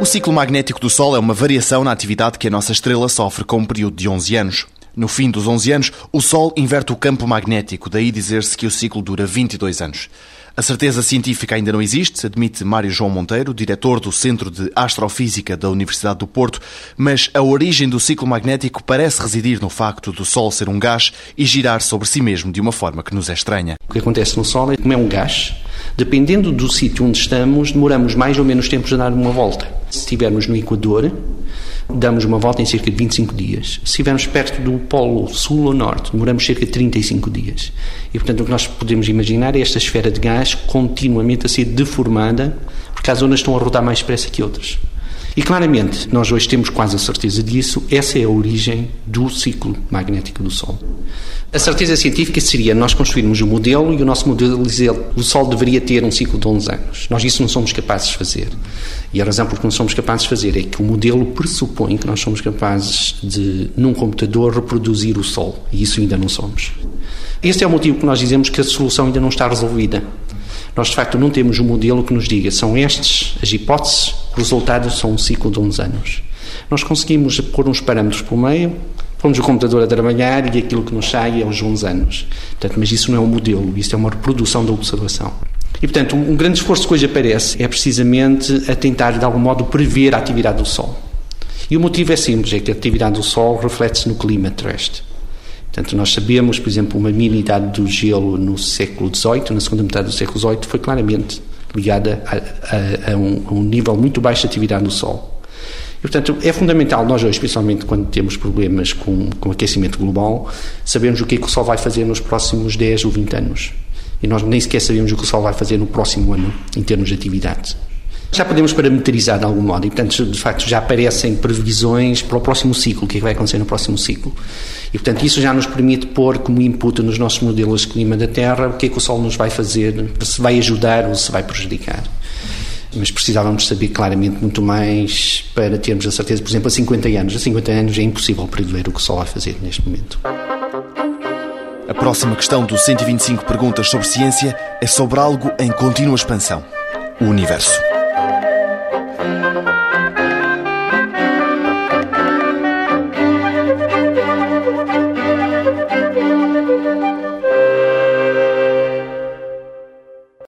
O ciclo magnético do Sol é uma variação na atividade que a nossa estrela sofre com um período de 11 anos. No fim dos 11 anos, o Sol inverte o campo magnético, daí dizer-se que o ciclo dura 22 anos. A certeza científica ainda não existe, admite Mário João Monteiro, diretor do Centro de Astrofísica da Universidade do Porto, mas a origem do ciclo magnético parece residir no facto do Sol ser um gás e girar sobre si mesmo de uma forma que nos é estranha. O que acontece no Sol é como é um gás, dependendo do sítio onde estamos, demoramos mais ou menos tempo a dar uma volta. Se estivermos no Equador, damos uma volta em cerca de 25 dias. Se estivermos perto do Polo Sul ou Norte, demoramos cerca de 35 dias. E, portanto, o que nós podemos imaginar é esta esfera de gás continuamente a ser deformada, porque as zonas estão a rodar mais depressa que outras. E claramente, nós hoje temos quase a certeza disso, essa é a origem do ciclo magnético do Sol. A certeza científica seria nós construirmos um modelo e o nosso modelo dizer o Sol deveria ter um ciclo de 11 anos. Nós isso não somos capazes de fazer. E a razão por que não somos capazes de fazer é que o modelo pressupõe que nós somos capazes de, num computador, reproduzir o Sol. E isso ainda não somos. Este é o motivo que nós dizemos que a solução ainda não está resolvida. Nós, de facto, não temos um modelo que nos diga são estas as hipóteses, o resultado são um ciclo de 11 anos. Nós conseguimos pôr uns parâmetros por meio, pomos o computador a trabalhar e aquilo que nos sai é aos 11 anos. Portanto, mas isso não é um modelo, isso é uma reprodução da observação. E, portanto, um grande esforço que hoje aparece é precisamente a tentar, de algum modo, prever a atividade do Sol. E o motivo é simples, é que a atividade do Sol reflete-se no clima terrestre. Portanto, nós sabemos, por exemplo, uma minidade do gelo no século XVIII, na segunda metade do século XVIII, foi claramente ligada a, a, a, um, a um nível muito baixo de atividade do Sol. E, portanto, é fundamental nós hoje, especialmente quando temos problemas com, com aquecimento global, sabermos o que é que o Sol vai fazer nos próximos 10 ou 20 anos. E nós nem sequer sabemos o que o Sol vai fazer no próximo ano, em termos de atividade. Já podemos parametrizar de algum modo e, portanto, de facto, já aparecem previsões para o próximo ciclo, o que é que vai acontecer no próximo ciclo. E, portanto, isso já nos permite pôr como input nos nossos modelos de clima da Terra o que é que o Sol nos vai fazer, se vai ajudar ou se vai prejudicar. Mas precisávamos saber claramente muito mais para termos a certeza, por exemplo, a 50 anos. A 50 anos é impossível prever o que o Sol vai fazer neste momento. A próxima questão do 125 Perguntas sobre Ciência é sobre algo em contínua expansão: o Universo.